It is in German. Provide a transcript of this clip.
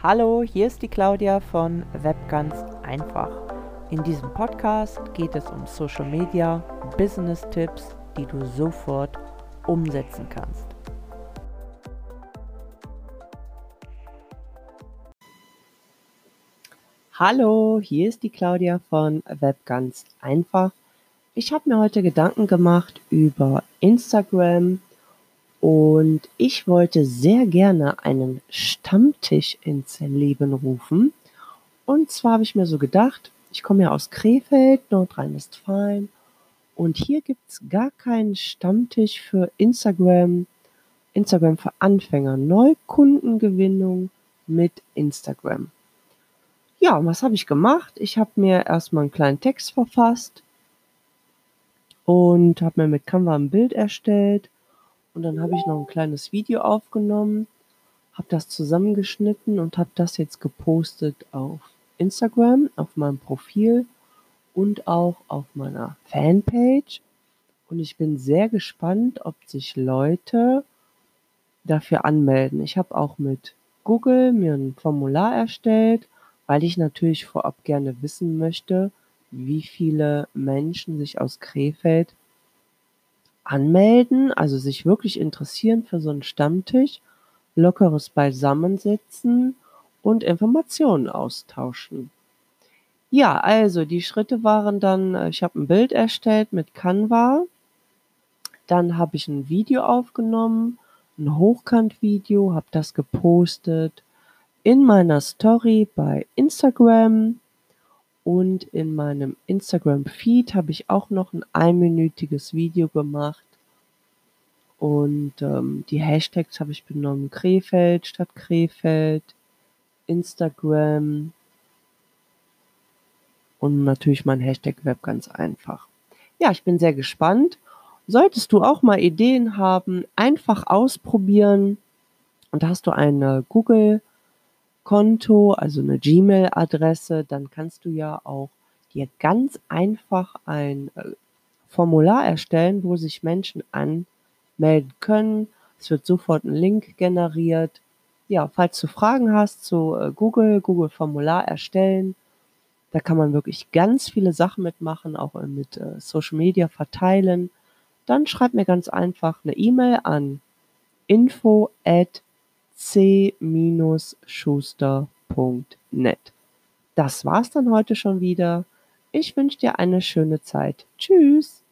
Hallo, hier ist die Claudia von Web einfach. In diesem Podcast geht es um Social Media, Business Tipps, die du sofort umsetzen kannst. Hallo, hier ist die Claudia von Web einfach. Ich habe mir heute Gedanken gemacht über Instagram und ich wollte sehr gerne einen Stammtisch ins Leben rufen. Und zwar habe ich mir so gedacht, ich komme ja aus Krefeld, Nordrhein-Westfalen. Und hier gibt es gar keinen Stammtisch für Instagram. Instagram für Anfänger. Neukundengewinnung mit Instagram. Ja, was habe ich gemacht? Ich habe mir erstmal einen kleinen Text verfasst und habe mir mit Canva ein Bild erstellt und dann habe ich noch ein kleines Video aufgenommen, habe das zusammengeschnitten und habe das jetzt gepostet auf Instagram, auf meinem Profil und auch auf meiner Fanpage. Und ich bin sehr gespannt, ob sich Leute dafür anmelden. Ich habe auch mit Google mir ein Formular erstellt, weil ich natürlich vorab gerne wissen möchte, wie viele Menschen sich aus Krefeld anmelden, also sich wirklich interessieren für so einen Stammtisch, lockeres Beisammensitzen und Informationen austauschen. Ja, also die Schritte waren dann, äh, ich habe ein Bild erstellt mit Canva, dann habe ich ein Video aufgenommen, ein Hochkant-Video, habe das gepostet in meiner Story bei Instagram und in meinem Instagram-Feed habe ich auch noch ein einminütiges Video gemacht. Und ähm, die Hashtags habe ich benommen. Krefeld statt Krefeld, Instagram und natürlich mein Hashtag Web ganz einfach. Ja, ich bin sehr gespannt. Solltest du auch mal Ideen haben, einfach ausprobieren und hast du eine Google Konto, also eine Gmail-Adresse, dann kannst du ja auch dir ganz einfach ein äh, Formular erstellen, wo sich Menschen anmelden können. Es wird sofort ein Link generiert. Ja, falls du Fragen hast zu äh, Google, Google Formular erstellen, da kann man wirklich ganz viele Sachen mitmachen, auch äh, mit Social Media verteilen. Dann schreib mir ganz einfach eine E-Mail an info at c-schuster.net. Das war's dann heute schon wieder. Ich wünsche dir eine schöne Zeit. Tschüss.